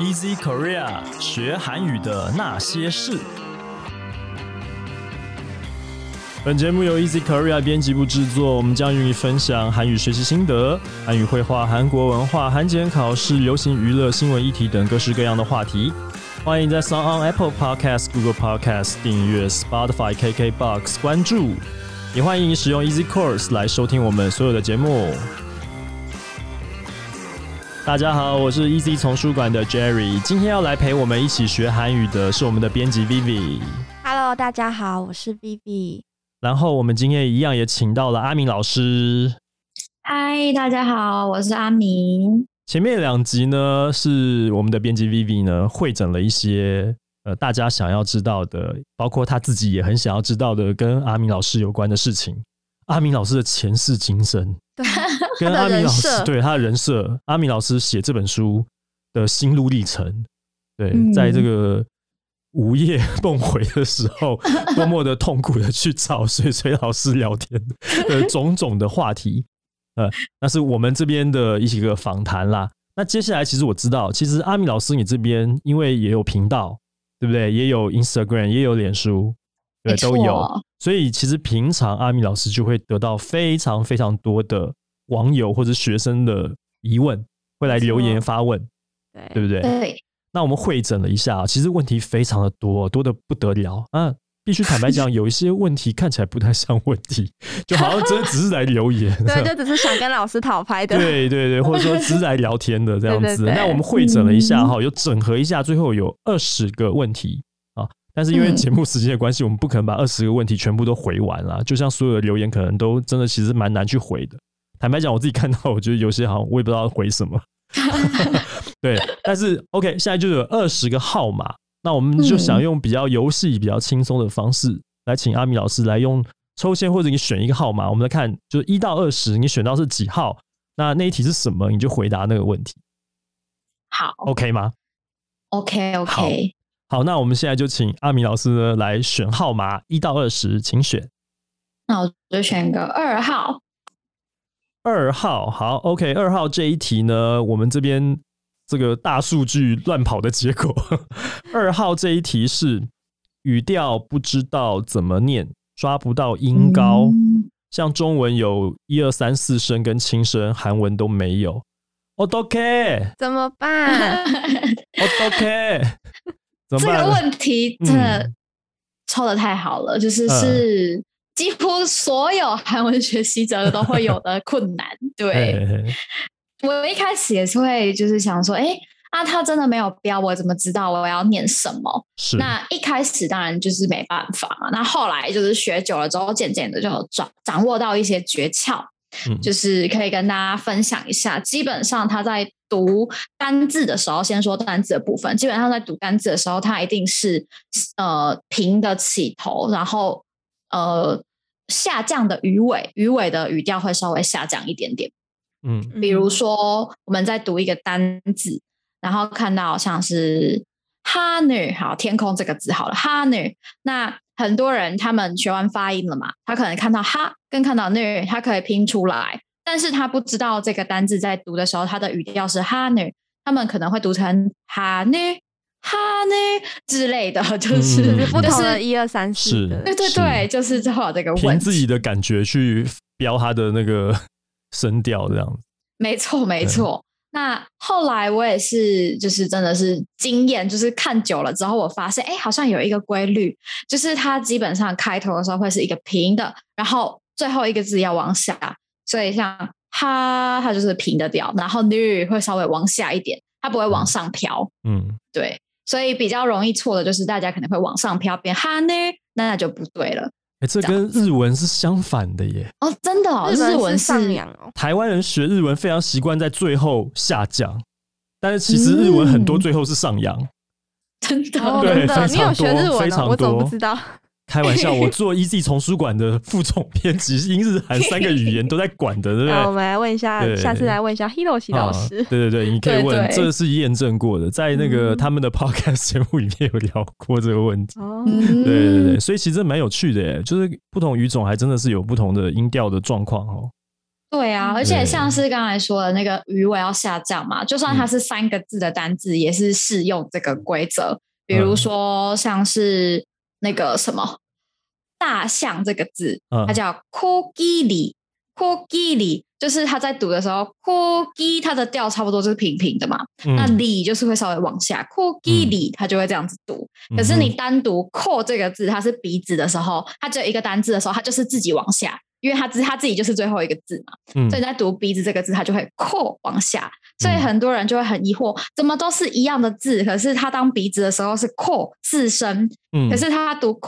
Easy Korea 学韩语的那些事。本节目由 Easy Korea 编辑部制作，我们将与你分享韩语学习心得、韩语绘画、韩国文化、韩检考试、流行娱乐、新闻议题等各式各样的话题。欢迎在 s o n on Apple Podcast、Google Podcast 订阅、Spotify、KKBox 关注，也欢迎使用 Easy Course 来收听我们所有的节目。大家好，我是 Easy 丛书馆的 Jerry，今天要来陪我们一起学韩语的是我们的编辑 Vivi。Hello，大家好，我是 Vivi。然后我们今天一样也请到了阿明老师。嗨，大家好，我是阿明。前面两集呢，是我们的编辑 Vivi 呢会诊了一些呃大家想要知道的，包括他自己也很想要知道的跟阿明老师有关的事情。阿明老师的前世今生，对，跟阿米老师对他的人设，阿米老师写这本书的心路历程，对，嗯在这个午夜 梦回的时候，多么的痛苦的去找水水老师聊天的种种的话题，呃，那是我们这边的一些个访谈啦。那接下来，其实我知道，其实阿米老师你这边因为也有频道，对不对？也有 Instagram，也有脸书，对，都有。所以其实平常阿米老师就会得到非常非常多的网友或者学生的疑问，会来留言发问，对对不对？对，那我们会诊了一下，其实问题非常的多，多的不得了啊！必须坦白讲，有一些问题看起来不太像问题，就好像真的只是来留言，对，就只是想跟老师讨拍的。对对对，或者说只是来聊天的这样子。对对对那我们会诊了一下哈，有整合一下，最后有二十个问题啊。但是因为嗯节目时间的关系，我们不可能把二十个问题全部都回完了。就像所有的留言，可能都真的其实蛮难去回的。坦白讲，我自己看到，我觉得有些好像我也不知道回什么。对，但是 OK，现在就有二十个号码，那我们就想用比较游戏、比较轻松的方式来请阿米老师来用抽签，或者你选一个号码，我们来看，就是一到二十，你选到是几号？那那一题是什么？你就回答那个问题好，OK 吗？，OK OK，好，那我们现在就请阿米老师呢来选号码一到二十，请选那我就选个二号。二号。好，OK，二号这一题呢，我们这边这个大数据乱跑的结果，二号这一题是语调不知道怎么念，抓不到音高。嗯像中文有一二三四声跟轻声，韩文都没有。OK，OK，怎么办？OK，怎么这？个问题真的嗯抽的太好了，就是嗯是几乎所有韩文学习者都会有的困难。对我一开始也是会就是想说，哎，啊，他真的没有标，我怎么知道我要念什么？是那一开始当然就是没办法嘛，那后来就是学久了之后，渐渐的就掌掌握到一些诀窍，嗯就是可以跟大家分享一下。基本上他在读单字的时候，先说单字的部分，基本上在读单字的时候，他一定是呃平的起头，然后呃下降的鱼尾，鱼尾的语调会稍微下降一点点。嗯比如说，我们在读一个单字，然后看到像是 honor，好，天空这个字好了，honor。那很多人他们学完发音了嘛，他可能看到哈跟看到 ner，他可以拼出来，但是他不知道这个单字在读的时候，它的语调是 honor，他们可能会读成 honor。honor 之类的，就是、嗯就是不同就是的一二三四。对对对，就是最后这个凭问题。自己的感觉去标他的那个 声调，这样子。没错，没错。那后来我也是，就是真的是经验，就是看久了之后，我发现，哎，好像有一个规律，就是它基本上开头的时候会是一个平的，然后最后一个字要往下，所以像哈，它就是平的调，然后女会稍微往下一点，它不会往上飘。嗯，对，所以比较容易错的就是大家可能会往上飘，变哈呢，那就不对了。哎、这跟日文是相反的耶。哦，真的哦，日日文上是扬哦，台湾人学日文非常习惯在最后下降，但是其实日文很多最后是上扬。真的，哦对真的，非你有学日文哦？我怎么不知道？开玩笑，我做 Easy 丛书馆的副总编辑，英日韩三个语言都在管的，对不对？我们来问一下，下次来问一下 Hiroshi 老啊师。对对对，你可以问，这是验证过的，在那个嗯他们的 podcast 节目里面有聊过这个问题。哦，嗯对对对，所以其实蛮有趣的耶，就是不同语种还真的是有不同的音调的状况哦。对啊，嗯而且像是刚才说的那个鱼尾要下降嘛，就算它嗯是三个字的单字，也是适用这个规则。比嗯如说像是那个什么大象这个字，嗯它叫 “kogi 里 ”，“kogi 里”就是它在读的时候，“kogi” 它的调差不多就是平平的嘛，那嗯里就是会稍微往下，“kogi 里”它就会这样子读。可是你单读 “ko” 这个字，它是鼻子的时候，它只有一个单字的时候，它就是自己往下，因为它自它自己就是最后一个字嘛。嗯所以你在读鼻子这个字，它就会扩往下，所以嗯。很多人就会很疑惑，怎么都是一样的字，可是他当鼻子的时候是扩四声，嗯。可是他读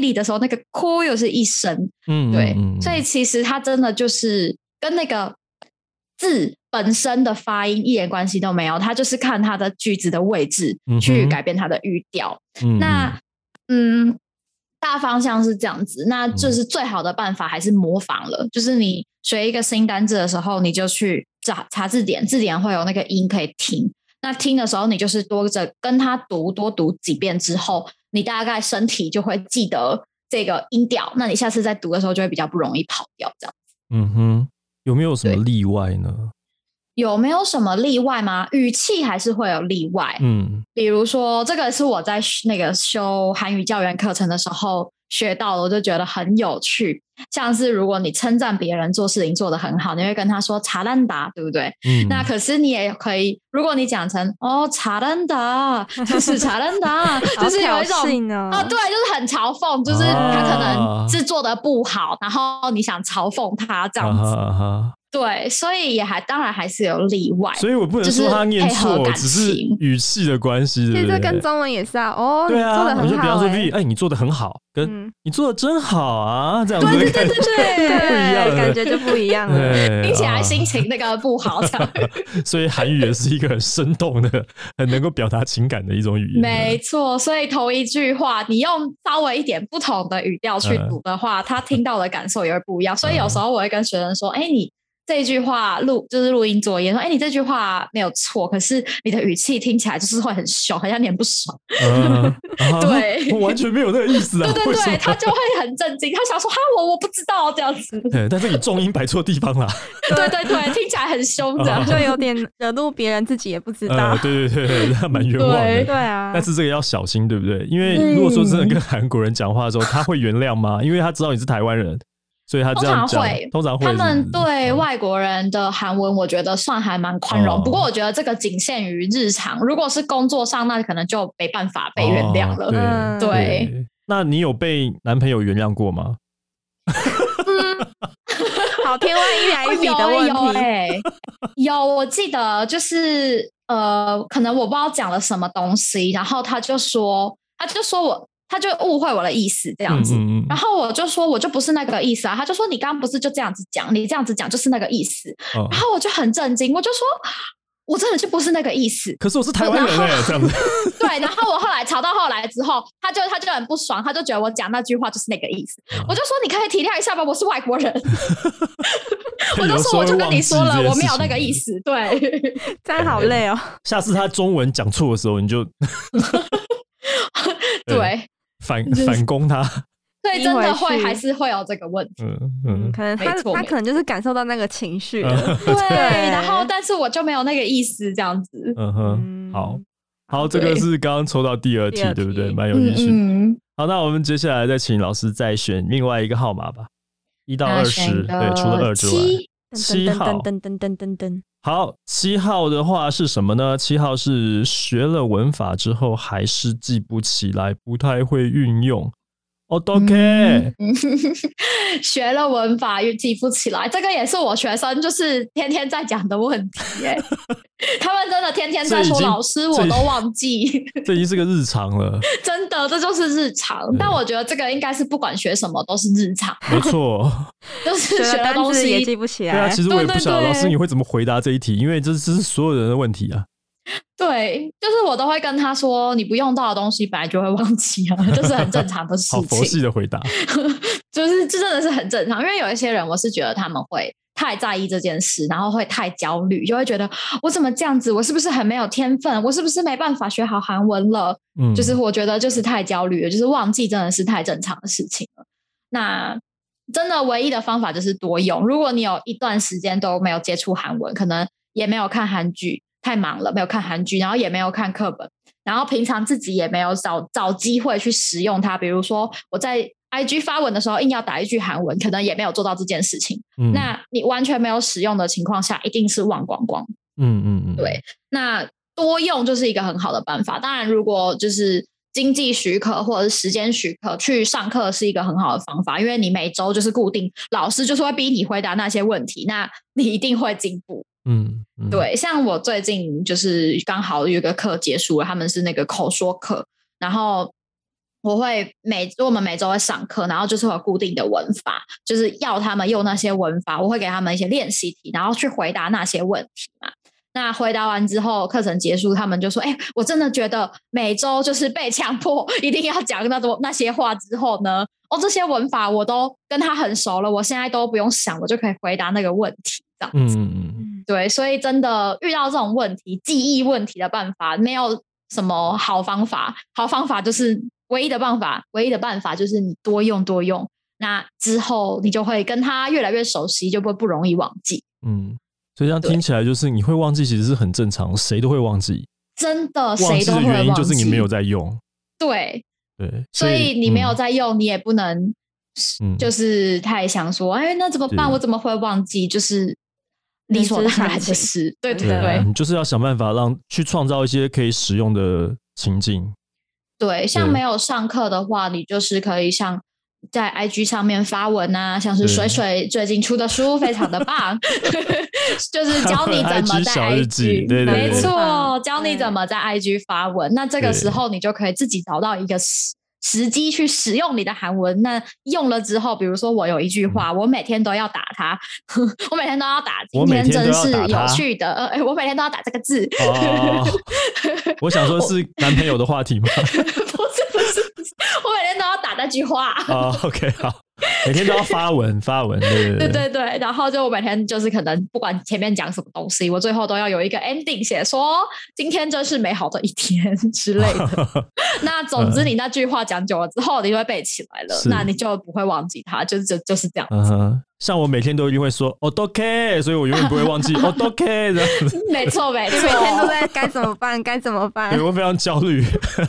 里的时候，那个 ko 又是一声，嗯对，所以其实它真的就是跟那个字本身的发音一点关系都没有，它就是看它的句子的位置嗯去改变它的语调。嗯那嗯，大方向是这样子，那就是最好的办法还是模仿了。就是你学一个新单字的时候，你就去查查字典，字典会有那个音可以听。那听的时候，你就是多着跟他读，多读几遍之后，你大概身体就会记得这个音调。那你下次在读的时候就会比较不容易跑掉。这样子嗯哼，有没有什么例外呢？有没有什么例外吗？语气还是会有例外。嗯比如说，这个是我在那个修韩语教员课程的时候学到了，我就觉得很有趣。像是如果你称赞别人做事情做得很好，你会跟他说“查兰达”，对不对？嗯，那可是你也可以，如果你讲成“哦，查兰达”，就是查兰达，就是有一种啊对，就是很嘲讽，就是他可啊能是做的不好，然后你想嘲讽他这样子。对，所以也还当然还是有例外。所以我不能就是说他念错，只是情语气的关系？其实跟中文也是啊。哦，你对啊，做的我就比方说很好欸。V，哎，你做的很好，跟嗯，你做的真好啊，这样子对对对，对不一样感觉就不一样了。对听起来啊心情那个不好，这样。所以韩语也是一个很生动的、很能够表达情感的一种语言。没错，所以同一句话你用稍微一点不同的语调去读的话，他听到的感受也会不一样。所以有时候我会跟学生说：“哎，你这句话录就是录音作业，说哎，你这句话没有错，可是你的语气听起来就是会很凶，好像你很不爽。嗯，啊对我完全没有那个意思啊。对对对，他就会很震惊，他想说：“哈，我我不知道这样子。对，但是你重音摆错地方了。对对对，听起来很凶这样。就有点惹怒别人，自己也不知道呃，。对对对蛮冤枉对的。对啊，但是这个要小心，对不对？因为如果说真的跟韩国人讲话的时候，他会原谅吗？因为他知道你是台湾人，所以他这样通常会，通常会他们对嗯外国人的韩文，我觉得算还蛮宽容。哦不过我觉得这个仅限于日常，如果是工作上，那可能就没办法被原谅了。哦对嗯对那你有被男朋友原谅过吗？好天外一来一笔有的问欸有题。欸有，我记得就是呃，可能我不知道讲了什么东西，然后他就说，他就说我，他就误会我的意思这样子。嗯嗯然后我就说，我就不是那个意思啊。他就说，你刚刚不是就这样子讲，你这样子讲就是那个意思。然后我就很震惊，我就说，我真的就不是那个意思。可是我是台湾人哎、这样子。对，然后我后来吵到后来之后，他就他就很不爽，他就觉得我讲那句话就是那个意思。嗯我就说你可以体谅一下吧，我是外国人。我就说我就跟你说了，我没有那个意。思。对，这样好累哦。下次他中文讲错的时候，你就对，反反攻他。所以真的会还是会有这个问题。嗯嗯，嗯可能他他可能就是感受到那个情绪。对，对然后但是我就没有那个意思，这样子。嗯哼，嗯好好，这个是刚刚抽到第二题对不对？蛮有意思。嗯，好，那我们接下来再请老师再选另外一个号码吧，一到二十，对，除了二之外。七号噔噔噔噔噔噔，好，七号的话是什么呢？七号是学了文法之后还是记不起来，不太会运用。OK，嗯 学了文法又记不起来，这个也是我学生就是天天在讲的问题耶。他们真的天天在说老师，我都忘记，这已经是个日常了，真的这就是日常。但我觉得这个应该是不管学什么都是日常，没错。就是学了学了单东西也西记不起来对啊，其。实我也不晓得老师你会怎么回答这一题，因为这这是所有人的问题啊。对，就是我都会跟他说，你不用到的东西本来就会忘记啊，这是很正常的事情好佛。系的回答。就是这真的是很正常，因为有一些人，我是觉得他们会太在意这件事，然后会太焦虑，就会觉得我怎么这样子，我是不是很没有天分，我是不是没办法学好韩文了？嗯，就是我觉得就是太焦虑了，就是忘记真的是太正常的事情了。那真的唯一的方法就是多用。如果你有一段时间都没有接触韩文，可能也没有看韩剧，太忙了没有看韩剧，然后也没有看课本，然后平常自己也没有找找机会去使用它。比如说我在 IG 发文的时候硬要打一句韩文，可能也没有做到这件事情。嗯那你完全没有使用的情况下，一定是忘光光。嗯嗯嗯，对，那多用就是一个很好的办法。当然，如果就是经济许可或者是时间许可，去上课是一个很好的方法，因为你每周就是固定，老师就是会逼你回答那些问题，那你一定会进步。嗯，嗯，对，像我最近就是刚好有一个课结束了，他们是那个口说课，然后我会每我们每周会上课，然后就是有固定的文法，就是要他们用那些文法，我会给他们一些练习题，然后去回答那些问题嘛。那回答完之后，课程结束，他们就说：“哎、我真的觉得每周就是被强迫一定要讲那种那些话之后呢，哦，这些文法我都跟他很熟了，我现在都不用想，我就可以回答那个问题，这样子。嗯嗯嗯，嗯，对，所以真的遇到这种问题，记忆问题的办法没有什么好方法，好方法就是唯一的办法，唯一的办法就是你多用多用，那之后你就会跟他越来越熟悉，就不会不容易忘记。嗯，所以这样听起来就是你会忘记，其实是很正常，谁都会忘记。真的，忘谁都会记的原因忘记就是你没有在用，对，对，所以你没有嗯在用，你也不能嗯就是太想说，哎，那怎么办？我怎么会忘记？就是理所当然的事。对对。对你就是要想办法让去创造一些可以使用的情境。对，像没有上课的话，你就是可以像在 IG 上面发文啊，像是水水最近出的书非常的棒，就是教你怎么在 小日记 IG，对对。没错，教你怎么在 IG 发文。那这个时候你就可以自己找到一个时时机去使用你的韩文。那用了之后，比如说我有一句话，我每天都要打它，我每天都要打，今天真是有趣的，呃，哎我每天都要打这个字。哦，我想说是男朋友的话题吗？不是 我每天都要打那句话。哦，OK，好，每天都要发文 发文，对对对对对，然后就我每天就是可能不管前面讲什么东西，我最后都要有一个 ending 写说今天真是美好的一天之类的。那总之你那句话讲久了之后，你就会背起来了，那你就不会忘记它，就就就是这样。嗯哼，像我每天都一定会说哦都 OK，所以我永远不会忘记 哦都 OK 这样子。没错没错，每天都在该怎么办？该怎么办对？我非常焦虑，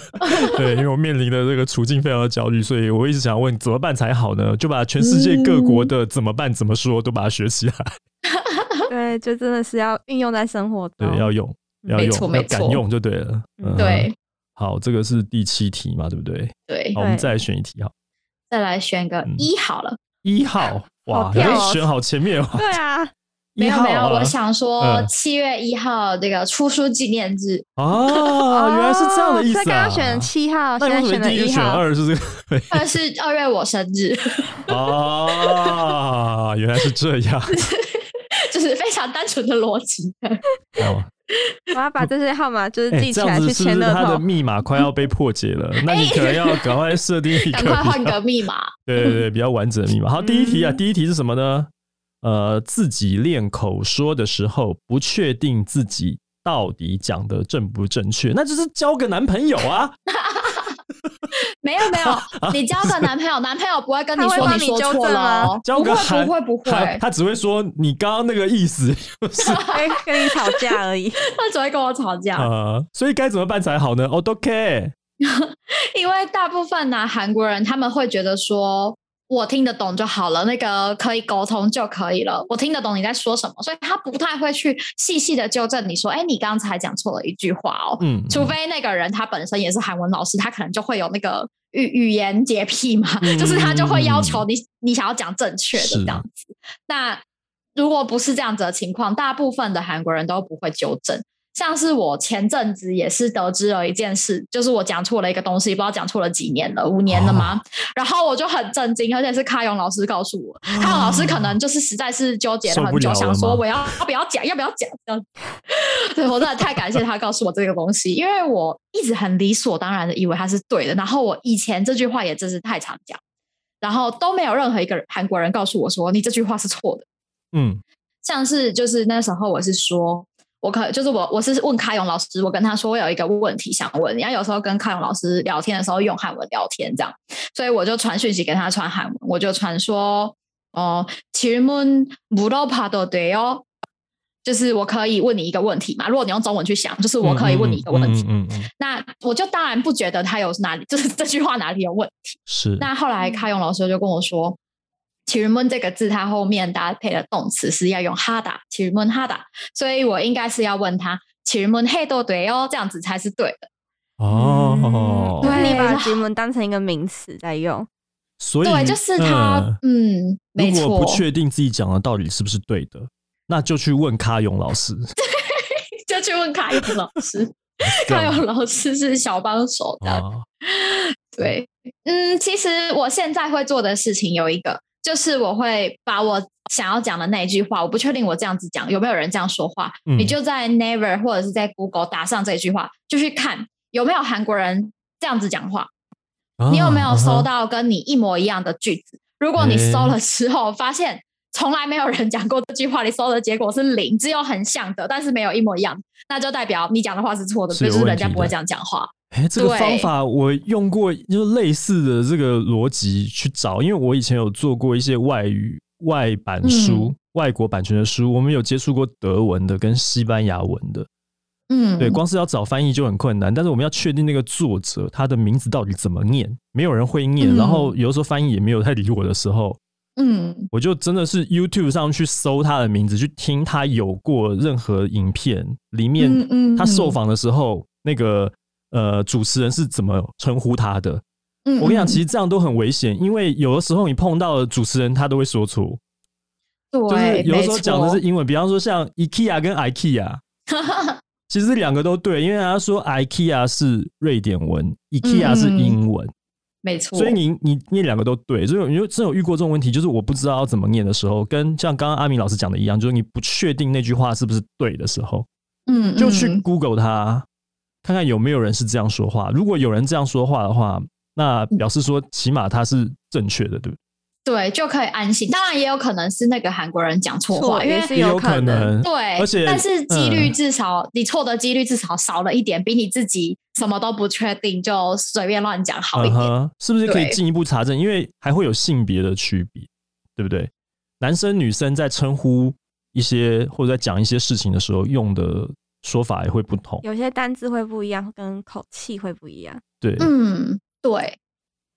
对，因为我面临的这个处境非常的焦虑，所以我一直想问怎么办才好呢？就把全世界各国的怎么办怎么说都把它学起来，对，就真的是要运用在生活中。对，要用，要用，要错没错敢用就对了。嗯对，好，这个是第七题嘛，对不对？对好，我们再来选一题，好，再来选个嗯一好了。一号，哇，好跳哦哎选好前面哦，对啊，没有没有，我想说嗯七月一号这个出书纪念日，哦，原来是这样的意思啊！刚刚选七号，现在选了一号。选二？是这个？二是二月我生日，哦，原来是这样。就是非常单纯的逻辑。哦，我要把这些号码就是哎，记起来去签乐是他的。密码快要被破解了？那你可能要赶快设定一个 赶快换个密码。对对对，比较完整的密码。好，第一题啊，嗯第一题是什么呢？呃，自己练口说的时候，不确定自己到底讲的正不正确，那就是交个男朋友啊。没有没有，你交个男朋友，男朋友不会跟你说你说错了正吗哦，不会交个韩不会不他会，他只会说你刚刚那个意思就是跟 跟你吵架而已。他只会跟我吵架。呃，所以该怎么办才好呢？哦，都 OK，因为大部分呢韩国人他们会觉得说。我听得懂就好了，那个可以沟通就可以了。我听得懂你在说什么，所以他不太会去细细的纠正你说，哎，你刚才讲错了一句话哦。嗯，除非那个人他本身也是韩文老师，他可能就会有那个语语言洁癖嘛，嗯就是他就会要求你你想要讲正确的是这样子。那如果不是这样子的情况，大部分的韩国人都不会纠正。像是我前阵子也是得知了一件事，就是我讲错了一个东西，不知道讲错了几年了，五年了吗？然后我就很震惊，而且是卡勇老师告诉我，卡勇老师可能就是实在是纠结了很久，想说我要要不要讲，要不要讲这样。对我真的太感谢他告诉我这个东西，因为我一直很理所当然的以为他是对的，然后我以前这句话也真是太常讲，然后都没有任何一个人韩国人告诉我说你这句话是错的。嗯像是就是那时候我是说，我可就是我我是问卡勇老师，我跟他说我有一个问题想问你，然后有时候跟卡勇老师聊天的时候用韩文聊天这样，所以我就传讯息给他传韩文，我就传说， 哦，질문물어봐도돼요。就是我可以问你一个问题嘛？如果你用中文去想，就是我可以问你一个问题。嗯嗯。那我就当然不觉得他有哪里，就是这句话哪里有问题。是。那后来卡勇老师就跟我说， 其实闷这个字它后面搭配的动词是要用哈达其实闷哈达所以我应该是要问他其实闷嘿多对哦这样子才是对的。哦。那你把结盟当成一个名词在用。所以对就是他嗯如果不确定自己讲的到底是不是对的那就去问卡勇老师。对 就去问卡勇老师。卡勇老师是小帮手的对嗯其实我现在会做的事情有一个就是我会把我想要讲的那一句话，我不确定我这样子讲有没有人这样说话，你就在 Never 或者是在 Google 打上这句话，就去看有没有韩国人这样子讲话，你有没有搜到跟你一模一样的句子？如果你搜了之后发现。从来没有人讲过这句话，你搜的结果是零，只有很像的，但是没有一模一样，那就代表你讲的话是错的，就是人家不会这样讲话。哎，这个方法我用过，就是类似的这个逻辑去找，因为我以前有做过一些外语外版书、外国版权的书，我们有接触过德文的跟西班牙文的，嗯，对，光是要找翻译就很困难，但是我们要确定那个作者他的名字到底怎么念，没有人会念，然后有的时候翻译也没有太理我的时候。嗯，我就真的是 YouTube 上去搜他的名字，去听他有过任何影片里面，他受访的时候，那个呃主持人是怎么称呼他的？嗯，我跟你讲，其实这样都很危险，因为有的时候你碰到的主持人，他都会说错。对，有的时候讲的是英文，比方说像 IKEA 跟 IKEA，其实两个都对，因为他说 IKEA 是瑞典文，IKEA 是英文。没错，所以你你你两个都对，所以你就真有遇过这种问题，就是我不知道要怎么念的时候，跟像刚刚阿明老师讲的一样，就是你不确定那句话是不是对的时候，嗯，就去 Google 它，看看有没有人是这样说话。如果有人这样说话的话，那表示说起码他是正确的，对不对？对，就可以安心。当然也有可能是那个韩国人讲错话，因为是有可能。对，而且但是几率至少你错的几率至少少了一点，比你自己什么都不确定就随便乱讲好一点。是不是可以进一步查证？因为还会有性别的区别，对不对？男生女生在称呼一些或者在讲一些事情的时候，用的说法也会不同，有些单字会不一样，跟口气会不一样。对，嗯，对，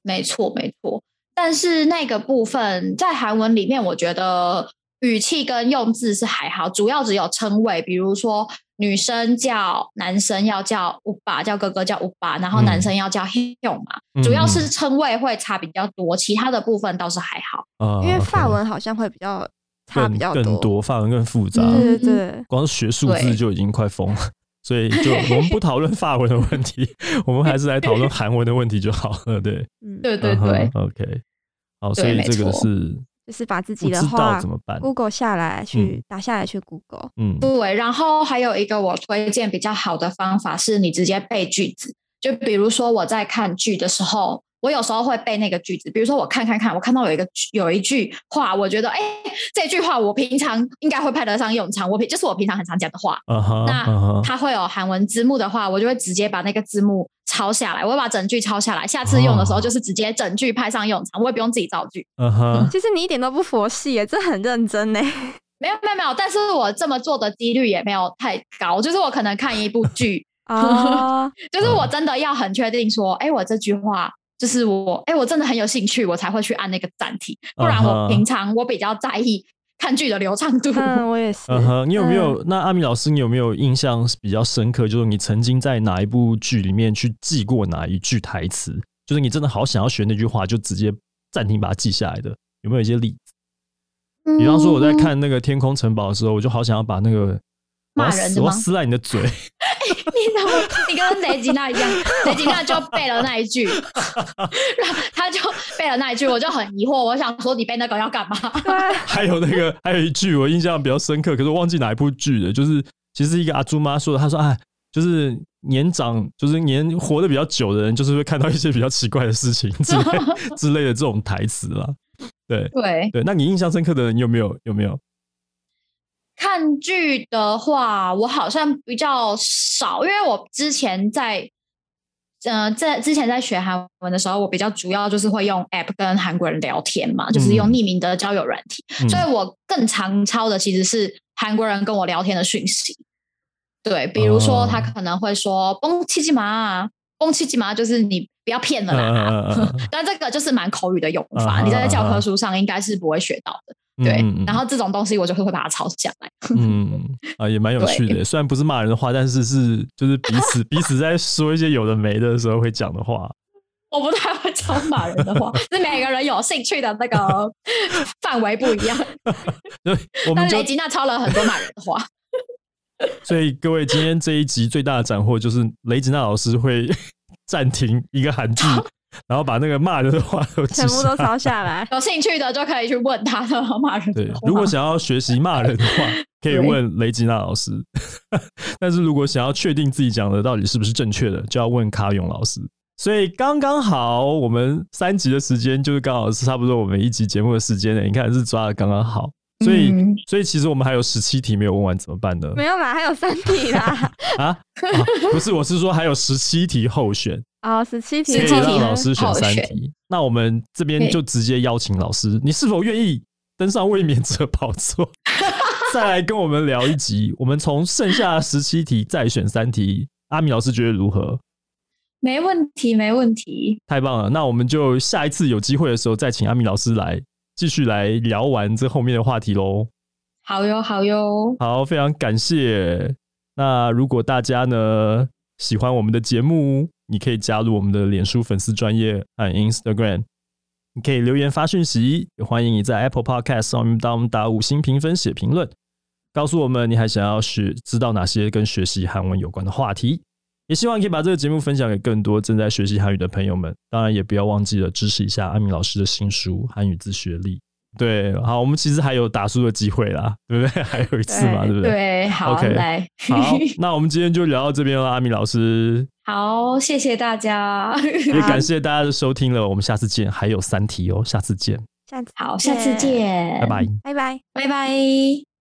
没错，没错。但是那个部分在韩文里面，我觉得语气跟用字是还好，主要只有称谓，比如说女生叫男生要叫欧巴，叫哥哥叫欧巴，然后男生要叫 h e 嘛，主要是称谓会差比较多，其他的部分倒是还好。因为法文好像会比较差比较更多，法文更复杂。对对对，光是学数字就已经快疯了，所以就 我们不讨论法文的问题，我们还是来讨论韩文的问题就好了。对，对对对，OK。好，所以这个是就是把自己的话怎么办？Google 下来去打下来去 Google。嗯，对。然后还有一个我推荐比较好的方法是，你直接背句子。就比如说我在看剧的时候，我有时候会背那个句子。比如说我看看看，我看到有一个有一句话，我觉得哎，这句话我平常应该会派得上用场。我平就是我平常很常讲的话。那它会有韩文字幕的话，我就会直接把那个字幕。抄下来，我会把整句抄下来，下次用的时候就是直接整句派上用场，我也不用自己造句。嗯哼，其实你一点都不佛系耶，这很认真呢。没有没有没有，但是我这么做的几率也没有太高，就是我可能看一部剧啊，就是我真的要很确定说，哎，我这句话就是我，哎，我真的很有兴趣，我才会去按那个暂停，不然我平常我比较在意。看剧的流畅度，嗯，我也是。嗯哼，你有没有？那阿米老师，你有没有印象比较深刻？就是你曾经在哪一部剧里面去记过哪一句台词？就是你真的好想要学那句话，就直接暂停把它记下来的，有没有一些例子？比方说我在看那个《天空城堡》的时候，我就好想要把那个骂人的我撕烂你的嘴。你怎么？你跟雷吉娜一样，雷吉娜就背了那一句，然后他就背了那一句，我就很疑惑，我想说你背那个要干嘛？还有那个，还有一句我印象比较深刻，可是忘记哪一部剧了。就是其实一个阿朱妈说的，她说：“哎，就是年长，就是年活得比较久的人，就是会看到一些比较奇怪的事情之类 之类的这种台词啦。”对对对，那你印象深刻的人有没有？有没有？看剧的话，我好像比较少，因为我之前在呃，在之前在学韩文的时候，我比较主要就是会用 App 跟韩国人聊天嘛，就是用匿名的交友软体，嗯所以我更常抄的其实是韩国人跟我聊天的讯息。对，比如说他哦可能会说“崩七七麻”，“崩七七麻”就是你不要骗了啦。嗯嗯嗯嗯 但这个就是蛮口语的用法，嗯你在教科书上应该是不会学到的。对，嗯嗯然后这种东西我就会会把它抄下来。嗯啊，也蛮有趣的。虽然不是骂人的话，但是是就是彼此彼此在说一些有的没的时候会讲的话。我不太会抄骂人的话，是每个人有兴趣的那个 范围不一样。对，我们就但雷吉娜抄了很多骂人的话，所以各位今天这一集最大的斩获就是雷吉娜老师会 暂停一个韩剧，然后把那个骂人的话都全部都抄下来。有兴趣的就可以去问他的骂人对的话。，如果想要学习骂人的话，可以问雷吉娜老师。但是如果想要确定自己讲的到底是不是正确的，就要问卡勇老师。所以刚刚好，我们三集的时间就是刚好是差不多我们一集节目的时间呢。你看是抓的刚刚好，所以、嗯所以其实我们还有十七题没有问完，怎么办呢？没有啦，还有三题啦。啊啊，不是，我是说还有十七题候选，哦，十七题，可以17题让老师选三题。那我们这边就直接邀请老师，你是否愿意登上卫冕者宝座，再来跟我们聊一集？我们从剩下十七题再选三题，阿米老师觉得如何？没问题，没问题。太棒了！那我们就下一次有机会的时候，再请阿米老师来继续来聊完这后面的话题喽。好哟，好哟。好，非常感谢。那如果大家呢喜欢我们的节目，你可以加入我们的脸书粉丝专业和 Instagram，你可以留言发讯息，也欢迎你在 Apple Podcast 上面帮我们打五星评分、写评论，告诉我们你还想要学知道哪些跟学习韩文有关的话题。也希望可以把这个节目分享给更多正在学习韩语的朋友们。当然，也不要忘记了支持一下阿明老师的新书《韩语自学力》。对，好，我们其实还有打书的机会啦，对不对？还有一次嘛，对 对不对？对，好 OK 来，好，那我们今天就聊到这边了，阿米老师，好，谢谢大家。也感谢大家的收听了，我们下次见，还有三题哦，下次见，下次好，下次见，拜拜。拜拜。拜拜。